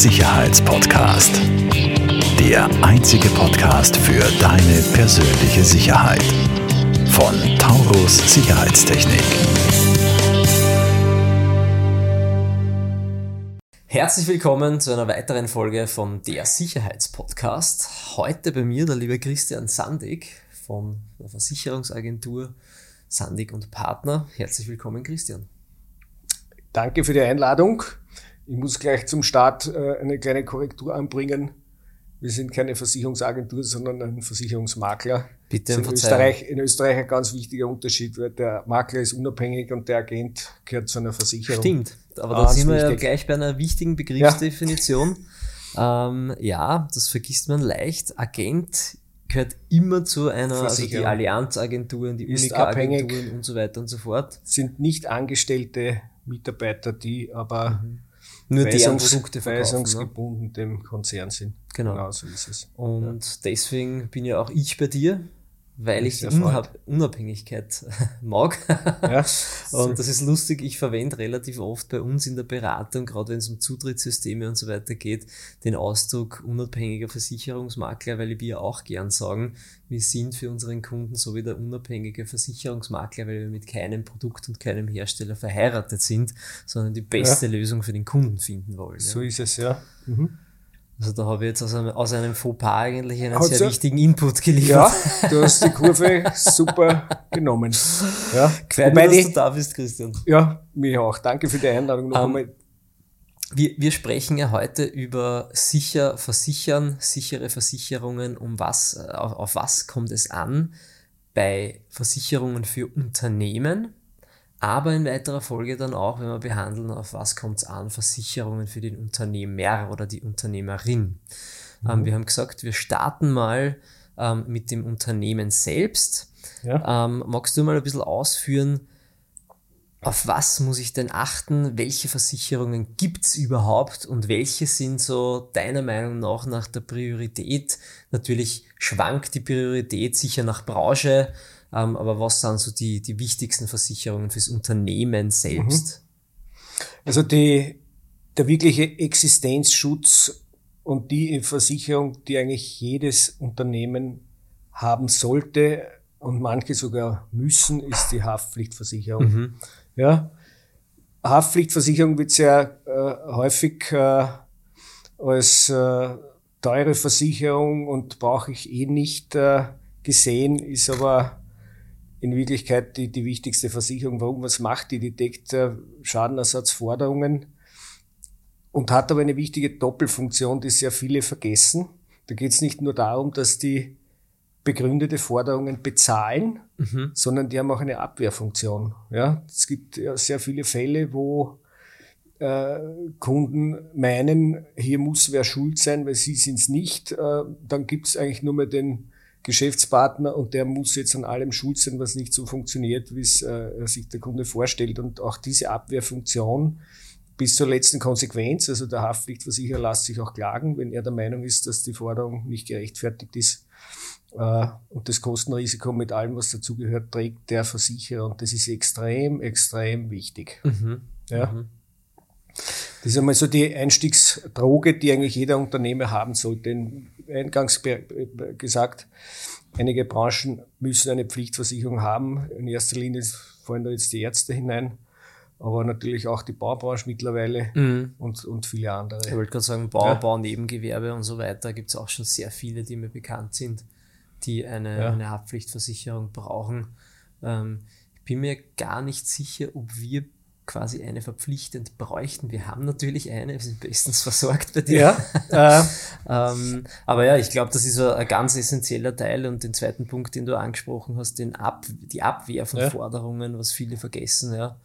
Sicherheitspodcast. Der einzige Podcast für deine persönliche Sicherheit. Von Taurus Sicherheitstechnik. Herzlich willkommen zu einer weiteren Folge von der Sicherheitspodcast. Heute bei mir der liebe Christian Sandig von der Versicherungsagentur Sandig und Partner. Herzlich willkommen, Christian. Danke für die Einladung. Ich muss gleich zum Start äh, eine kleine Korrektur anbringen. Wir sind keine Versicherungsagentur, sondern ein Versicherungsmakler. Bitte in Österreich, in Österreich ein ganz wichtiger Unterschied, weil der Makler ist unabhängig und der Agent gehört zu einer Versicherung. Stimmt, aber da sind wir ja gleich bei einer wichtigen Begriffsdefinition. Ja. Ähm, ja, das vergisst man leicht. Agent gehört immer zu einer, also die Allianz-Agenturen, die Unica-Agenturen und so weiter und so fort. Sind nicht angestellte Mitarbeiter, die aber mhm. Nur deren Produkte weisungsgebunden ne? dem Konzern sind. Genau. genau so ist es. Und ja. deswegen bin ja auch ich bei dir, weil ich die Unhab Unabhängigkeit mag. Ja, und das ist lustig, ich verwende relativ oft bei uns in der Beratung, gerade wenn es um Zutrittssysteme und so weiter geht, den Ausdruck unabhängiger Versicherungsmakler, weil wir auch gern sagen, wir sind für unseren Kunden so wie der unabhängige Versicherungsmakler, weil wir mit keinem Produkt und keinem Hersteller verheiratet sind, sondern die beste ja. Lösung für den Kunden finden wollen. So ist es, ja. Mhm. Also da habe ich jetzt aus einem, aus einem Fauxpas eigentlich einen Hat's sehr wichtigen Input geliefert. Ja, du hast die Kurve super genommen. Ja. Gefällt mir, dass du da bist, Christian. Ja, mir auch. Danke für die Einladung noch um, einmal. Wir, wir sprechen ja heute über sicher versichern, sichere Versicherungen, um was, auf, auf was kommt es an bei Versicherungen für Unternehmen aber in weiterer Folge dann auch, wenn wir behandeln, auf was kommt es an, Versicherungen für den Unternehmer oder die Unternehmerin. Ähm, mhm. Ähm, wir haben gesagt, wir starten mal ähm, mit dem Unternehmen selbst. Ja. Ähm, magst du mal ein bisschen ausführen, auf was muss ich denn achten? Welche Versicherungen gibt's überhaupt und welche sind so deiner Meinung nach nach der Priorität? Natürlich schwankt die Priorität sicher nach Branche, ähm, aber was sind so die, die wichtigsten Versicherungen fürs Unternehmen selbst? Mhm. Also die, der wirkliche Existenzschutz und die Versicherung, die eigentlich jedes Unternehmen haben sollte und manche sogar müssen, ist die Haftpflichtversicherung. Mhm. Ja, Haftpflichtversicherung wird sehr äh, häufig äh, als äh, teure Versicherung und brauche ich eh nicht äh, gesehen, ist aber in Wirklichkeit die, die wichtigste Versicherung. Warum? Was macht die? Die deckt äh, Schadenersatzforderungen und hat aber eine wichtige Doppelfunktion, die sehr viele vergessen. Da geht es nicht nur darum, dass die begründete Forderungen bezahlen, mhm. sondern die haben auch eine Abwehrfunktion. Ja, es gibt ja sehr viele Fälle, wo äh, Kunden meinen, hier muss wer schuld sein, weil sie sind es nicht. Äh, dann gibt es eigentlich nur mehr den Geschäftspartner und der muss jetzt an allem schuld sein, was nicht so funktioniert, wie es äh, sich der Kunde vorstellt. Und auch diese Abwehrfunktion bis zur letzten Konsequenz, also der Haftpflichtversicherer lässt sich auch klagen, wenn er der Meinung ist, dass die Forderung nicht gerechtfertigt ist. Äh, und das Kostenrisiko mit allem, was dazugehört, trägt der Versicherer. Und das ist extrem, extrem wichtig. Mhm. Ja. Mhm. Das ist einmal so die Einstiegsdroge, die eigentlich jeder Unternehmer haben sollte. Eingangs gesagt, einige Branchen müssen eine Pflichtversicherung haben. In erster Linie fallen da jetzt die Ärzte hinein, aber natürlich auch die Baubranche mittlerweile mhm. und, und viele andere. Ich wollte gerade sagen, Bau, ja. Baunebengewerbe und so weiter gibt es auch schon sehr viele, die mir bekannt sind, die eine, ja. eine Haftpflichtversicherung brauchen. Ähm, ich bin mir gar nicht sicher, ob wir quasi eine verpflichtend bräuchten. Wir haben natürlich eine, wir sind bestens versorgt bei dir. Ja, äh. ähm, aber ja, ich glaube, das ist ein, ganz essentieller Teil. Und den zweiten Punkt, den du angesprochen hast, den Ab, die Abwehr von ja. Forderungen, was viele vergessen, ja,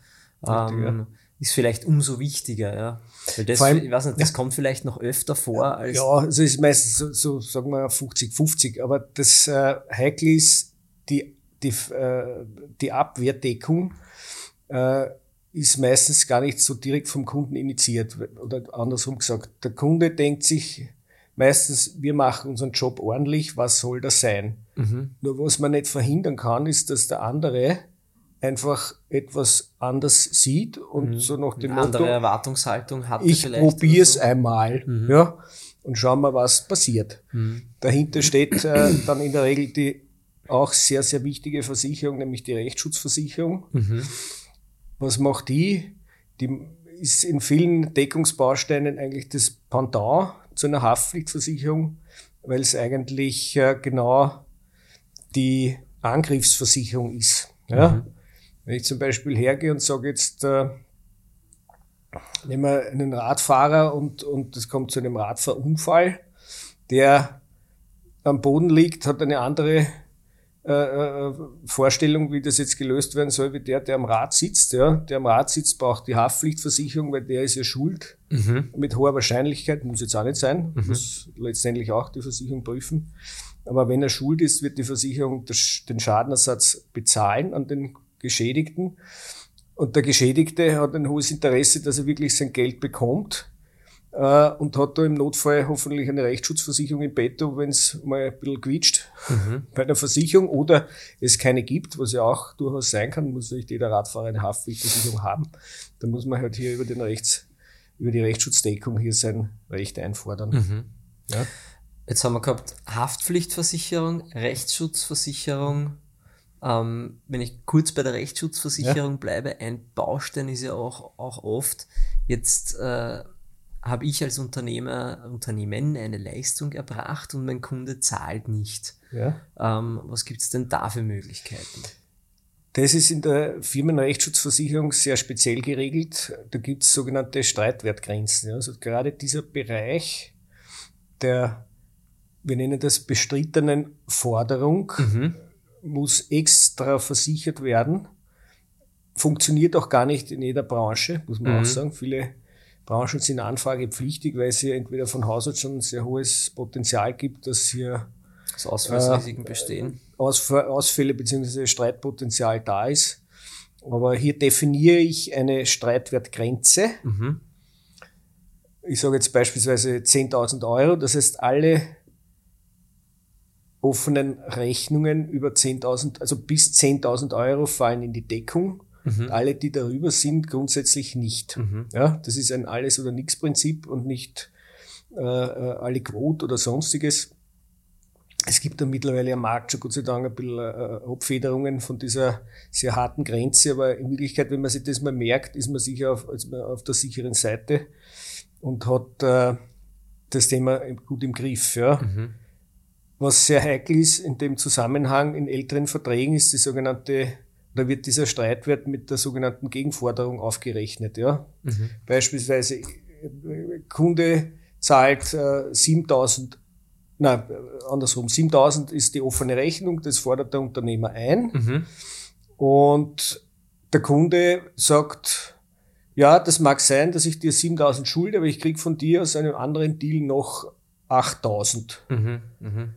ähm, ist vielleicht umso wichtiger. Ja. Weil das, allem, ich weiß nicht, das ja. kommt vielleicht noch öfter vor. Als ja, also ist meistens so, so sagen wir 50-50. Aber das äh, Heikle ist die, die, äh, die Abwehrdeckung. Äh, ist meistens gar nicht so direkt vom Kunden initiiert oder andersrum gesagt. Der Kunde denkt sich meistens, wir machen unseren Job ordentlich, was soll das sein? Mhm. Nur was man nicht verhindern kann, ist, dass der andere einfach etwas anders sieht und Mhm. so nach dem Eine andere Motto, Erwartungshaltung hat ich probiere es so. einmal Mhm. ja, und schauen wir, was passiert. Mhm. Dahinter steht äh, dann in der Regel die auch sehr, sehr wichtige Versicherung, nämlich die Rechtsschutzversicherung. Mhm. Was macht die? Die ist in vielen Deckungsbausteinen eigentlich das Pendant zu einer Haftpflichtversicherung, weil es eigentlich äh, genau die Angriffsversicherung ist. Ja? Wenn ich zum Beispiel hergehe und sage jetzt, äh, nehmen wir einen Radfahrer und, und es kommt zu einem Radfahrunfall, der am Boden liegt, hat eine andere äh, äh, Vorstellung, wie das jetzt gelöst werden soll, wie der, der am Rad sitzt. Ja. Der am Rad sitzt, braucht die Haftpflichtversicherung, weil der ist ja schuld. Mhm. Mit hoher Wahrscheinlichkeit, muss jetzt auch nicht sein, Mhm. muss letztendlich auch die Versicherung prüfen. Aber wenn er schuld ist, wird die Versicherung den Schadenersatz bezahlen an den Geschädigten. Und der Geschädigte hat ein hohes Interesse, dass er wirklich sein Geld bekommt äh, und hat da im Notfall hoffentlich eine Rechtsschutzversicherung im Betto, wenn es mal ein bisschen quietscht Mhm. bei der Versicherung oder es keine gibt, was ja auch durchaus sein kann, muss nicht jeder Radfahrer eine Haftpflichtversicherung haben. Dann muss man halt hier über den Rechts, über die Rechtsschutzdeckung hier sein Recht einfordern. Mhm. Ja. Jetzt haben wir gehabt Haftpflichtversicherung, Rechtsschutzversicherung. Ähm, wenn ich kurz bei der Rechtsschutzversicherung bleibe, ein Baustein ist ja auch, auch oft, jetzt äh, habe ich als Unternehmer, Unternehmen eine Leistung erbracht und mein Kunde zahlt nicht. Ja. Ähm, was gibt es denn da für Möglichkeiten? Das ist in der Firmenrechtsschutzversicherung sehr speziell geregelt. Da gibt es sogenannte Streitwertgrenzen. Ja. Also gerade dieser Bereich der, wir nennen das bestrittenen Forderung, Mhm. Muss extra versichert werden. Funktioniert auch gar nicht in jeder Branche, muss man Mhm. auch sagen. Viele Branchen sind anfragepflichtig, weil es hier entweder von Haus aus schon ein sehr hohes Potenzial gibt, dass hier Dass Ausfallsrisiken Äh, bestehen. Ausf- Ausfälle bzw. Streitpotenzial da ist. Aber hier definiere ich eine Streitwertgrenze. Mhm. Ich sage jetzt beispielsweise 10.000 Euro. Das heißt, alle offenen Rechnungen über 10.000, also bis 10.000 Euro fallen in die Deckung. Mhm. Alle, die darüber sind, grundsätzlich nicht. Mhm. Ja, das ist ein Alles- oder Nichts-Prinzip und nicht äh, äh, alle Quote oder sonstiges. Es gibt da mittlerweile am Markt schon Gott sei Dank ein bisschen äh, Abfederungen von dieser sehr harten Grenze, aber in Wirklichkeit, wenn man sich das mal merkt, ist man sicher auf, man auf der sicheren Seite und hat äh, das Thema gut im Griff. Ja. Mhm. Was sehr heikel ist in dem Zusammenhang in älteren Verträgen ist die sogenannte, da wird dieser Streitwert mit der sogenannten Gegenforderung aufgerechnet. Ja. Mhm. Beispielsweise Kunde zahlt äh, 7000, nein, andersrum, 7000 ist die offene Rechnung, das fordert der Unternehmer ein Mhm. und der Kunde sagt, ja, das mag sein, dass ich dir 7000 schulde, aber ich krieg von dir aus einem anderen Deal noch 8000. Mhm. Mhm.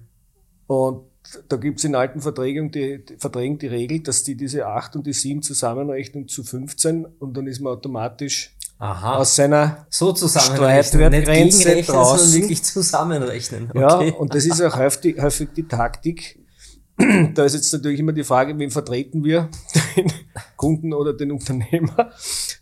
Und da gibt's in alten Verträgen die, die, Verträgen die Regel, dass die diese 8 und die 7 zusammenrechnen zu 15 und dann ist man automatisch Aha. aus seiner so Streitwertgrenze draußen. wirklich zusammenrechnen. Ja, Okay. und das ist auch häufig, häufig die Taktik. Da ist jetzt natürlich immer die Frage, wen vertreten wir, den Kunden oder den Unternehmer,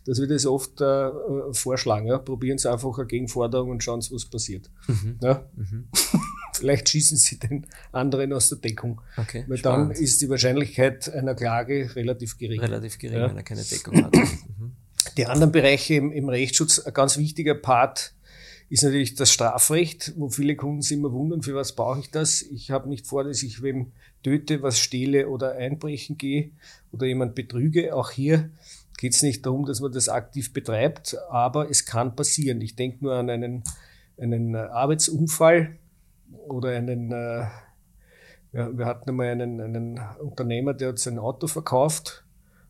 dass wir das oft äh, vorschlagen. Ja. Probieren Sie einfach eine Gegenforderung und schauen Sie, was passiert. Mhm. Ja. Mhm. Vielleicht schießen Sie den anderen aus der Deckung. Okay. Weil dann ist die Wahrscheinlichkeit einer Klage relativ gering. relativ gering, Ja. wenn er keine Deckung hat. Mhm. Die anderen Bereiche im, im Rechtsschutz, ein ganz wichtiger Part ist natürlich das Strafrecht, wo viele Kunden sich immer wundern, für was brauche ich das? Ich habe nicht vor, dass ich wem töte, was stehle oder einbrechen gehe oder jemand betrüge. Auch hier geht es nicht darum, dass man das aktiv betreibt, aber es kann passieren. Ich denke nur an einen, einen äh, Arbeitsunfall oder einen, äh, ja, wir hatten einmal einen, einen Unternehmer, der hat sein Auto verkauft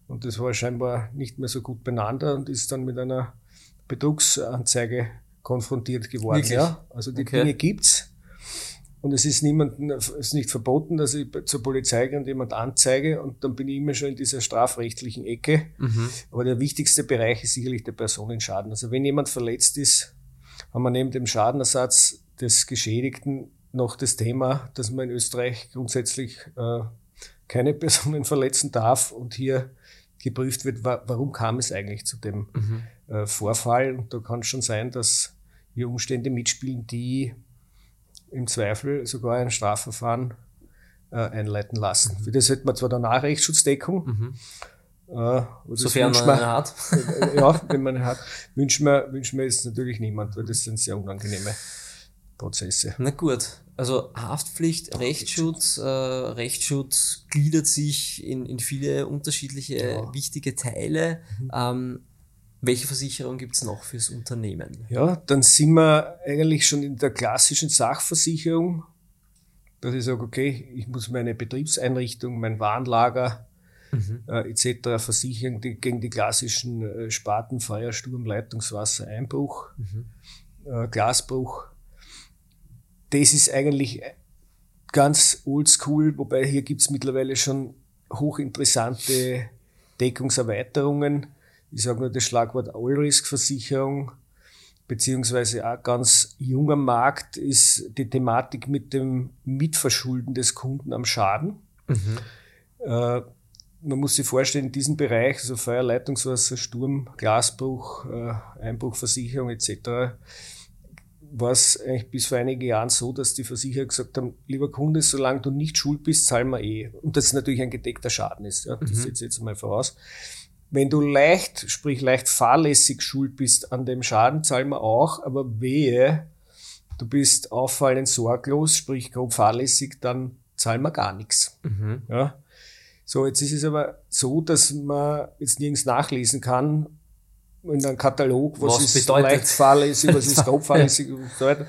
und das war scheinbar nicht mehr so gut beieinander und ist dann mit einer Betrugsanzeige konfrontiert geworden. Wirklich? Ja? Also die Okay. Dinge gibt's. Und es ist niemanden, es ist nicht verboten, dass ich zur Polizei gehe und jemand anzeige und dann bin ich immer schon in dieser strafrechtlichen Ecke. Mhm. Aber der wichtigste Bereich ist sicherlich der Personenschaden. Also wenn jemand verletzt ist, haben wir neben dem Schadenersatz des Geschädigten noch das Thema, dass man in Österreich grundsätzlich äh, keine Personen verletzen darf und hier geprüft wird, wa warum kam es eigentlich zu dem mhm. äh, Vorfall. Und da kann es schon sein, dass hier Umstände mitspielen, die im Zweifel sogar ein Strafverfahren äh, einleiten lassen. Mhm. Für das hätte man zwar danach Rechtsschutzddeckung, mhm. äh, sofern man eine hat. ja, wenn man hat, wünschen wir, wünschen wir es natürlich niemand, weil das sind sehr unangenehme Prozesse. Na gut, also Haftpflicht, Rechtsschutz, äh, Rechtsschutz gliedert sich in, in viele unterschiedliche ja. wichtige Teile. Mhm. Ähm, welche Versicherung gibt es noch fürs Unternehmen? Ja, dann sind wir eigentlich schon in der klassischen Sachversicherung, dass ich sage, okay, ich muss meine Betriebseinrichtung, mein Warenlager mhm. äh, etc. versichern die, gegen die klassischen äh, Sparten Feuer, Sturm, Leitungswasser, Einbruch, mhm. äh, Glasbruch das ist eigentlich ganz oldschool, wobei hier gibt's mittlerweile schon hochinteressante Deckungserweiterungen. Ich sage nur das Schlagwort All-Risk-Versicherung, beziehungsweise auch ganz junger Markt ist die Thematik mit dem Mitverschulden des Kunden am Schaden. Mhm. Äh, man muss sich vorstellen, in diesem Bereich, also Feuer, Leitungswasser, Sturm, Glasbruch, äh, Einbruchversicherung etc., war es eigentlich bis vor einigen Jahren so, dass die Versicherer gesagt haben, lieber Kunde, solange du nicht schuld bist, zahlen wir eh. Und das ist natürlich ein gedeckter Schaden ist. Ja, das mhm. setze ich jetzt mal voraus. Wenn du leicht, sprich leicht fahrlässig schuld bist an dem Schaden, zahlen wir auch, aber wehe, du bist auffallend sorglos, sprich grob fahrlässig, dann zahlen wir gar nichts. Mhm. Ja. So, jetzt ist es aber so, dass man jetzt nirgends nachlesen kann, in einem Katalog, was, was ist bedeutet? leicht fahrlässig, was ist grob fahrlässig und so weiter.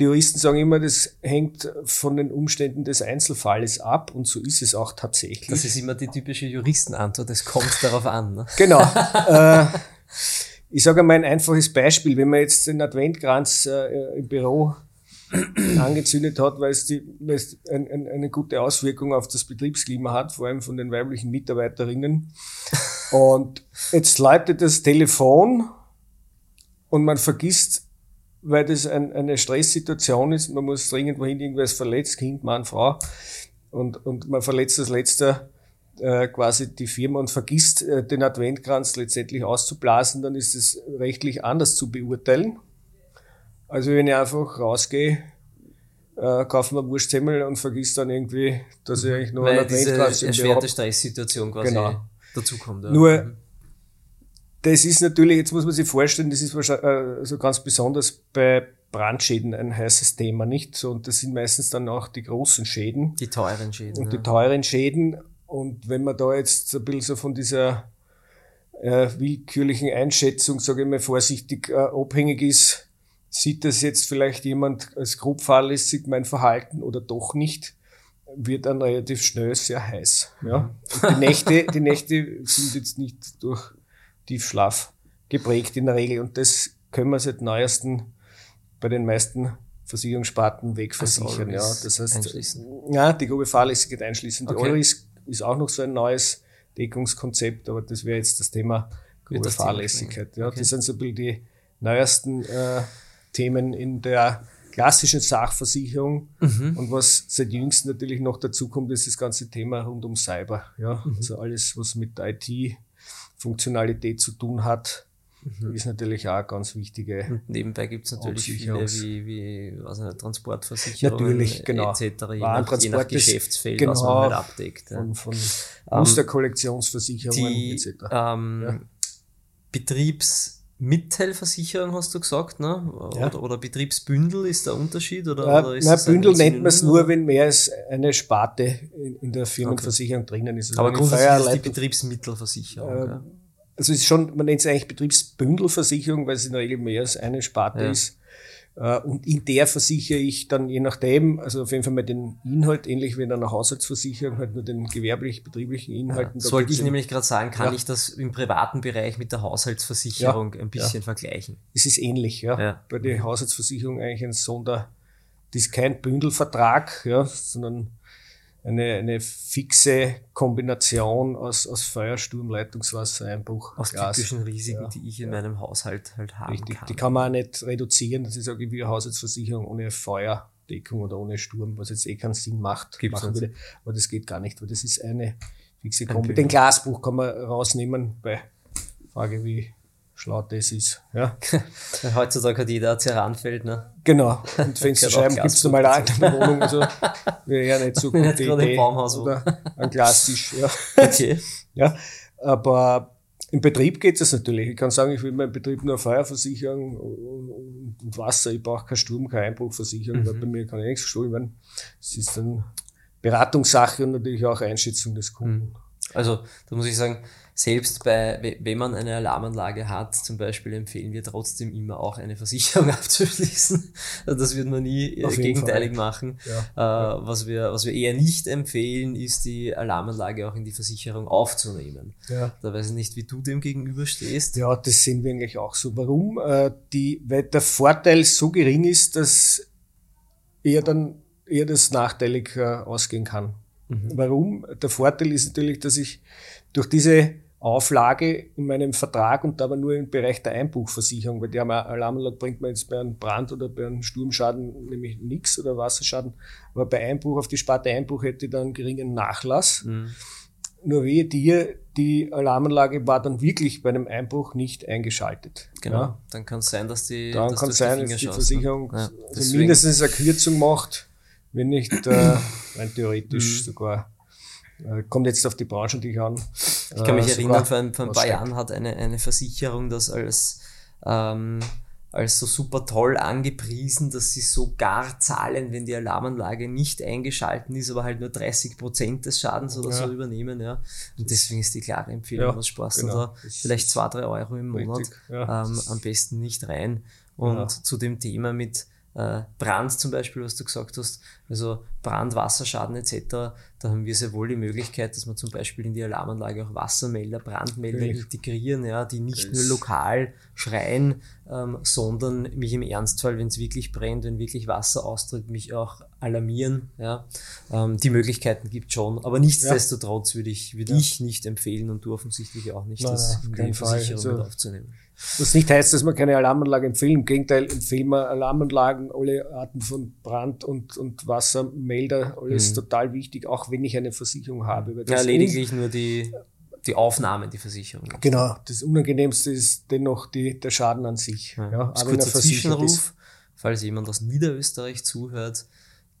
Die Juristen sagen immer, das hängt von den Umständen des Einzelfalles ab und so ist es auch tatsächlich. Das ist immer die typische Juristenantwort, es kommt darauf an. Ne? Genau. äh, ich sage einmal ein einfaches Beispiel. Wenn man jetzt den Adventkranz äh, im Büro angezündet hat, weil es, die, weil es ein, ein, eine gute Auswirkung auf das Betriebsklima hat, vor allem von den weiblichen Mitarbeiterinnen. Und jetzt läutet das Telefon und man vergisst, weil das ein, eine Stresssituation ist, man muss dringend wohin, irgendwer ist verletzt, Kind, Mann, Frau, und, und man verletzt das letzte äh, quasi die Firma und vergisst äh, den Adventkranz letztendlich auszublasen, dann ist es rechtlich anders zu beurteilen. Also wenn ich einfach rausgehe, äh, kaufe mir Wurstsemmel und vergisst dann irgendwie, dass ich eigentlich nur Weil einen Adventkranz im erschwerte Stresssituation quasi genau. dazukommt. Ja. Nur, mhm. Das ist natürlich, jetzt muss man sich vorstellen, das ist wahrscheinlich äh, so ganz besonders bei Brandschäden ein heißes Thema, nicht? So, und das sind meistens dann auch die großen Schäden. Die teuren Schäden. Und ja. die teuren Schäden. Und wenn man da jetzt ein bisschen so von dieser äh, willkürlichen Einschätzung, sage ich mal vorsichtig, äh, abhängig ist, Sieht das jetzt vielleicht jemand als grob fahrlässig, mein Verhalten oder doch nicht, wird dann relativ schnell sehr heiß. Ja? die, Nächte, die Nächte sind jetzt nicht durch Tiefschlaf geprägt in der Regel und das können wir seit neuesten bei den meisten Versicherungssparten wegversichern. Ja, das heißt, ja, die grobe Fahrlässigkeit einschließen. Die okay. Euris ist auch noch so ein neues Deckungskonzept, aber das wäre jetzt das Thema grobe Fahrlässigkeit. Ja, okay. Das sind so ein bisschen die neuesten äh, Themen in der klassischen Sachversicherung. Mhm. Und was seit jüngsten natürlich noch dazu kommt, ist das ganze Thema rund um Cyber. Ja, mhm. also alles, was mit IT-Funktionalität zu tun hat, mhm. ist natürlich auch ganz wichtige. Und nebenbei gibt es natürlich viele wie, wie also Transportversicherung natürlich, genau. etc. Je nach, je nach Geschäftsfeld, genau, was man halt abdeckt. Von, von ähm, Musterkollektionsversicherungen die, etc. Ähm, ja. Betriebs Mitteilversicherung hast du gesagt, ne? Oder, ja. oder Betriebsbündel ist der Unterschied? Oder, ja, oder ist na, Bündel nennt man es nur, wenn mehr als eine Sparte in, in der Firmenversicherung okay. drinnen ist. Also Aber grundsätzlich ist die Betriebsmittelversicherung. Äh, ja. Also es ist schon, man nennt es eigentlich Betriebsbündelversicherung, weil es in der Regel mehr als eine Sparte ist. Äh, und in der versichere ich dann je nachdem, also auf jeden Fall mal den Inhalt, ähnlich wie in einer Haushaltsversicherung, halt nur den gewerblich-betrieblichen Inhalten. Ja, sollte ich nämlich gerade sagen, kann ja. ich das im privaten Bereich mit der Haushaltsversicherung ja, ein bisschen vergleichen? Es ist ähnlich, ja. Bei der Haushaltsversicherung eigentlich ein Sonder, das ist kein Bündelvertrag, ja, sondern eine, eine fixe Kombination aus, aus Feuer, Sturm, Leitungswasser, Einbruch, Aus Gas. typischen Risiken, ja, die ich in ja. meinem Haushalt halt haben Richtig. kann. Die kann man auch nicht reduzieren. Das ist auch wie eine Haushaltsversicherung ohne Feuerdeckung oder ohne Sturm, was jetzt eh keinen Sinn macht. Gibt's machen würde. Aber das geht gar nicht, weil das ist eine fixe Kombi. Den Glasbuch kann man rausnehmen bei Frage, wie schlau das ist. Ja. Heutzutage hat jeder Ceranfeld, ne? Genau. Und Fensterscheiben gibt es normal auch in der Wohnung. Also wäre ja nicht so gut. Nicht gerade im Baumhaus. Oder ein Glastisch. Ja. Okay. ja. Aber im Betrieb geht es natürlich. Ich kann sagen, ich will meinen Betrieb nur Feuerversicherung und Wasser. Ich brauche keinen Sturm, keine Einbruchversicherung, mhm. weil bei mir kann ja nichts gestohlen werden. Das ist dann Beratungssache und natürlich auch Einschätzung des Kunden. Mhm. Also, da muss ich sagen, selbst bei, wenn man eine Alarmanlage hat, zum Beispiel empfehlen wir trotzdem immer auch eine Versicherung abzuschließen. Also das wird man nie Auf gegenteilig machen. Ja. Äh, was, wir, was wir eher nicht empfehlen, ist die Alarmanlage auch in die Versicherung aufzunehmen. Ja. Da weiß ich nicht, wie du dem gegenüber stehst. Ja, das sehen wir eigentlich auch so. Warum? Äh, die, weil der Vorteil so gering ist, dass eher dann eher das nachteilig äh, ausgehen kann. Mhm. Warum? Der Vorteil ist natürlich, dass ich durch diese Auflage in meinem Vertrag und aber nur im Bereich der Einbuchversicherung, weil die Alarmanlage bringt man jetzt bei einem Brand oder bei einem Sturmschaden nämlich nichts oder Wasserschaden, aber bei Einbuch auf die Sparte Einbuch hätte ich dann einen geringen Nachlass. Mhm. Nur wehe dir, die Alarmanlage war dann wirklich bei einem Einbruch nicht eingeschaltet. Genau, ja. dann kann es sein, dass die, dann kann sein, dass die ne? Versicherung ja, also mindestens eine Kürzung macht, wenn nicht äh, rein theoretisch mhm. sogar äh, kommt jetzt auf die Branche natürlich an. Ich kann mich äh, erinnern, vor ein, vor ein paar Jahren hat eine, eine Versicherung das als, ähm, als so super toll angepriesen, dass sie sogar zahlen, wenn die Alarmanlage nicht eingeschalten ist, aber halt nur 30 Prozent des Schadens oder ja. so übernehmen. Ja. Und deswegen ist die klare Empfehlung, ja, was sparst genau. du da? Vielleicht zwei, drei Euro im Monat. Ja. Ähm, am besten nicht rein. Und zu dem Thema mit Brand zum Beispiel, was du gesagt hast, also Brand, Wasserschaden etc., da haben wir sehr wohl die Möglichkeit, dass wir zum Beispiel in die Alarmanlage auch Wassermelder, Brandmelder Richtig. integrieren, ja, die nicht das nur lokal schreien, ähm, sondern mich im Ernstfall, wenn es wirklich brennt, wenn wirklich Wasser austritt, mich auch alarmieren. Ja. Ähm, die Möglichkeiten gibt schon, aber nichtsdestotrotz würde ich, würde ja. ich nicht empfehlen und du offensichtlich auch nicht, das in die Versicherung also, aufzunehmen. Was nicht heißt, dass man keine Alarmanlage empfehlen. Im Gegenteil, empfehlen wir Alarmanlagen, alle Arten von Brand- und, und Wassermelder, alles mhm. total wichtig, auch wenn ich eine Versicherung habe. ja, lediglich nur die, die Aufnahme, die Versicherung. Genau, das Unangenehmste ist dennoch die, der Schaden an sich. Ja, ja aber kurzer Zwischenruf, falls jemand aus Niederösterreich zuhört.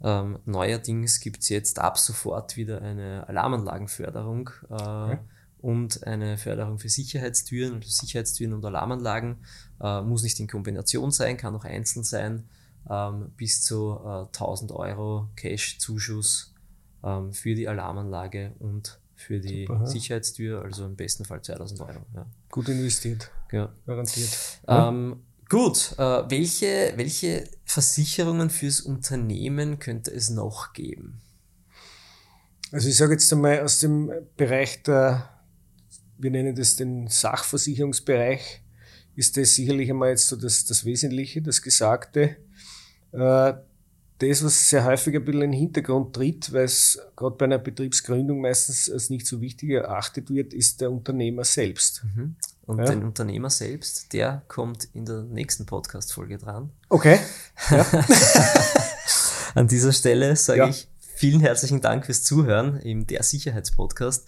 Ähm, neuerdings gibt's jetzt ab sofort wieder eine Alarmanlagenförderung. Äh, okay und eine Förderung für Sicherheitstüren, also Sicherheitstüren und Alarmanlagen. Äh, muss nicht in Kombination sein, kann auch einzeln sein. Ähm, bis zu äh, 1000 Euro Cash-Zuschuss ähm, für die Alarmanlage und für die Super, ja. Sicherheitstür, also im besten Fall 2000 Euro. Ja. Gut investiert. Ja. Garantiert. Ähm, gut, äh, welche, welche Versicherungen fürs Unternehmen könnte es noch geben? Also ich sage jetzt einmal aus dem Bereich der wir nennen das den Sachversicherungsbereich, ist das sicherlich einmal jetzt so das, das Wesentliche, das Gesagte. Äh, das, was sehr häufig ein bisschen in den Hintergrund tritt, weil es gerade bei einer Betriebsgründung meistens als nicht so wichtig erachtet wird, ist der Unternehmer selbst. Mhm. Und ja. den Unternehmer selbst, der kommt in der nächsten Podcast-Folge dran. Okay. Ja. An dieser Stelle sage ja. ich Vielen herzlichen Dank fürs Zuhören im Der Sicherheitspodcast.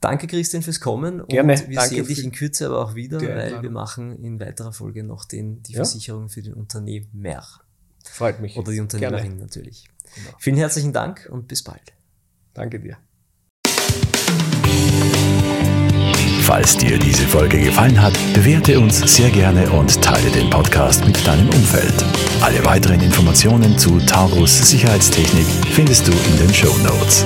Danke Christian fürs Kommen Gerne. und wir Danke sehen dich in Kürze aber auch wieder, weil wir machen in weiterer Folge noch den, die ja? Versicherung für den Unternehmer. Freut mich. Oder die Unternehmerin Gerne. natürlich. Genau. Vielen herzlichen Dank und bis bald. Danke dir. Falls dir diese Folge gefallen hat, bewerte uns sehr gerne und teile den Podcast mit deinem Umfeld. Alle weiteren Informationen zu Taurus Sicherheitstechnik findest du in den Show Notes.